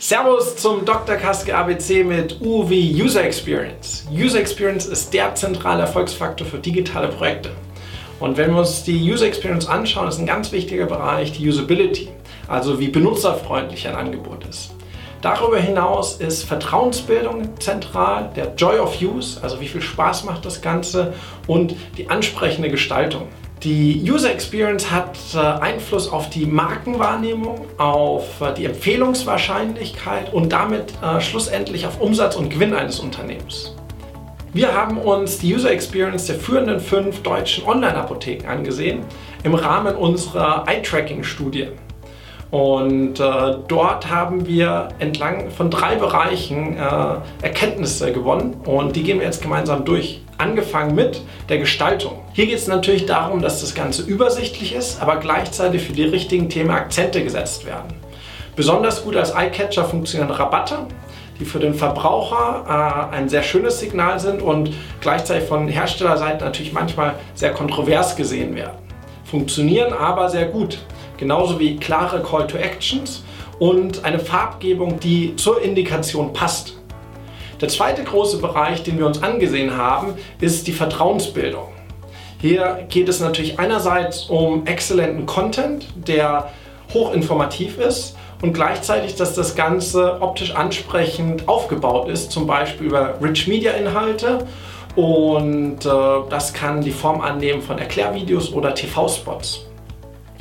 Servus zum Dr. Kaske ABC mit U wie User Experience. User Experience ist der zentrale Erfolgsfaktor für digitale Projekte. Und wenn wir uns die User Experience anschauen, ist ein ganz wichtiger Bereich die Usability, also wie benutzerfreundlich ein Angebot ist. Darüber hinaus ist Vertrauensbildung zentral, der Joy of Use, also wie viel Spaß macht das Ganze und die ansprechende Gestaltung. Die User Experience hat äh, Einfluss auf die Markenwahrnehmung, auf äh, die Empfehlungswahrscheinlichkeit und damit äh, schlussendlich auf Umsatz und Gewinn eines Unternehmens. Wir haben uns die User Experience der führenden fünf deutschen Online-Apotheken angesehen im Rahmen unserer Eye-Tracking-Studie. Und äh, dort haben wir entlang von drei Bereichen äh, Erkenntnisse gewonnen und die gehen wir jetzt gemeinsam durch. Angefangen mit der Gestaltung. Hier geht es natürlich darum, dass das Ganze übersichtlich ist, aber gleichzeitig für die richtigen Themen Akzente gesetzt werden. Besonders gut als Eyecatcher funktionieren Rabatte, die für den Verbraucher äh, ein sehr schönes Signal sind und gleichzeitig von Herstellerseite natürlich manchmal sehr kontrovers gesehen werden. Funktionieren aber sehr gut genauso wie klare Call to Actions und eine Farbgebung, die zur Indikation passt. Der zweite große Bereich, den wir uns angesehen haben, ist die Vertrauensbildung. Hier geht es natürlich einerseits um exzellenten Content, der hochinformativ ist und gleichzeitig, dass das Ganze optisch ansprechend aufgebaut ist, zum Beispiel über Rich Media Inhalte und äh, das kann die Form annehmen von Erklärvideos oder TV-Spots.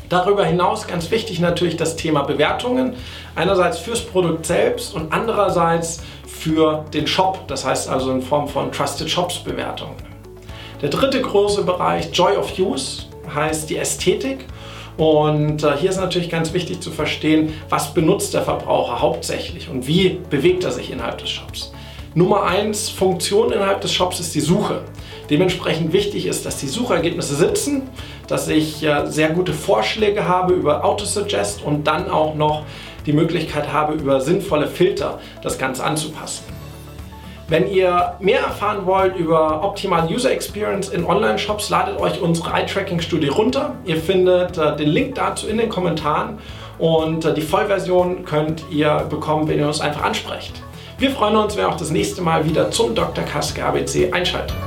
Darüber hinaus ganz wichtig natürlich das Thema Bewertungen. Einerseits fürs Produkt selbst und andererseits für den Shop, das heißt also in Form von Trusted Shops Bewertungen. Der dritte große Bereich, Joy of Use, heißt die Ästhetik. Und äh, hier ist natürlich ganz wichtig zu verstehen, was benutzt der Verbraucher hauptsächlich und wie bewegt er sich innerhalb des Shops. Nummer eins Funktion innerhalb des Shops ist die Suche. Dementsprechend wichtig ist, dass die Suchergebnisse sitzen, dass ich sehr gute Vorschläge habe über Autosuggest und dann auch noch die Möglichkeit habe, über sinnvolle Filter das Ganze anzupassen. Wenn ihr mehr erfahren wollt über optimale User Experience in Online-Shops, ladet euch unsere Eye-Tracking-Studie runter. Ihr findet äh, den Link dazu in den Kommentaren und äh, die Vollversion könnt ihr bekommen, wenn ihr uns einfach ansprecht. Wir freuen uns, wenn ihr auch das nächste Mal wieder zum Dr. Kaske ABC einschaltet.